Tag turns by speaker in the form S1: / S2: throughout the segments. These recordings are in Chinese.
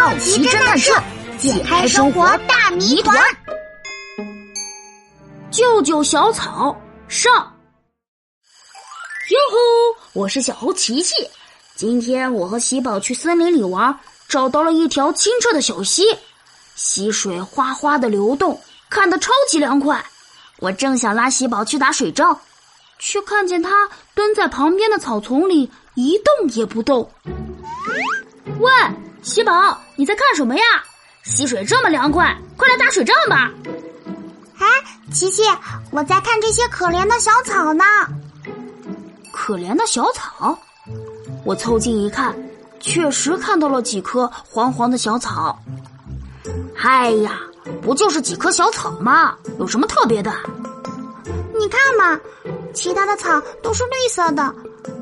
S1: 好奇侦探社解开生活大谜团。
S2: 救救小草上！哟吼，我是小猴琪琪。今天我和喜宝去森林里玩，找到了一条清澈的小溪，溪水哗哗的流动，看得超级凉快。我正想拉喜宝去打水仗，却看见他蹲在旁边的草丛里一动也不动。喂，喜宝，你在看什么呀？溪水这么凉快，快来打水仗吧！
S1: 哎，琪琪，我在看这些可怜的小草呢。
S2: 可怜的小草，我凑近一看，确实看到了几棵黄黄的小草。哎呀，不就是几棵小草吗？有什么特别的？
S1: 你看嘛，其他的草都是绿色的，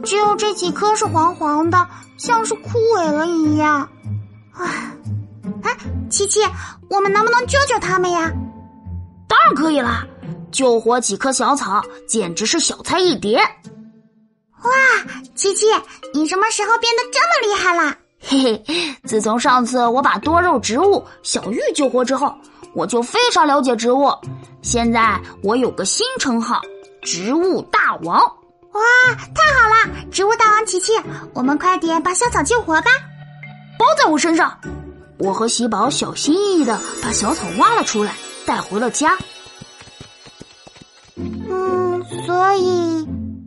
S1: 只有这几棵是黄黄的，像是枯萎了一样。唉，哎，琪琪，我们能不能救救他们呀？
S2: 当然可以啦！救活几棵小草，简直是小菜一碟。
S1: 哇，琪琪，你什么时候变得这么厉害了？
S2: 嘿嘿，自从上次我把多肉植物小玉救活之后，我就非常了解植物。现在我有个新称号——植物大王。
S1: 哇，太！植物大王琪琪，我们快点把小草救活吧！
S2: 包在我身上。我和喜宝小心翼翼的把小草挖了出来，带回了家。
S1: 嗯，所以，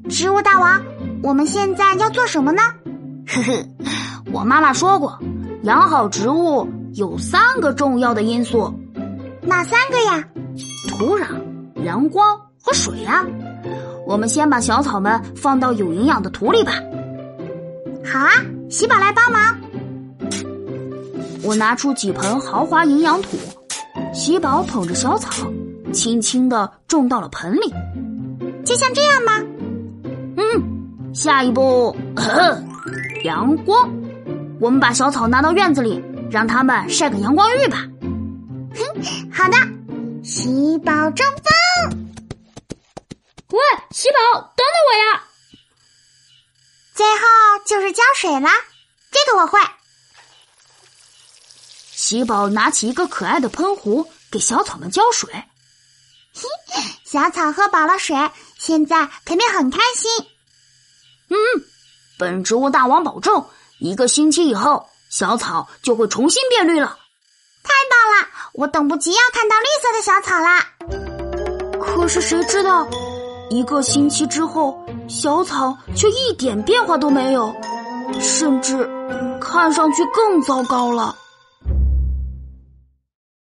S1: 植物大王。我们现在要做什么呢？
S2: 呵呵，我妈妈说过，养好植物有三个重要的因素。
S1: 哪三个呀？
S2: 土壤、阳光和水呀。我们先把小草们放到有营养的土里吧。
S1: 好啊，喜宝来帮忙。
S2: 我拿出几盆豪华营养土，喜宝捧着小草，轻轻的种到了盆里。
S1: 就像这样吗？
S2: 嗯。下一步，阳光。我们把小草拿到院子里，让它们晒个阳光浴吧。
S1: 哼，好的。喜宝中风。
S2: 喂，喜宝，等等我呀！
S1: 最后就是浇水啦，这个我会。
S2: 喜宝拿起一个可爱的喷壶，给小草们浇水。
S1: 嘿，小草喝饱了水，现在肯定很开心。
S2: 嗯，本植物大王保证，一个星期以后，小草就会重新变绿了。
S1: 太棒了，我等不及要看到绿色的小草啦。
S2: 可是谁知道，一个星期之后，小草却一点变化都没有，甚至看上去更糟糕了。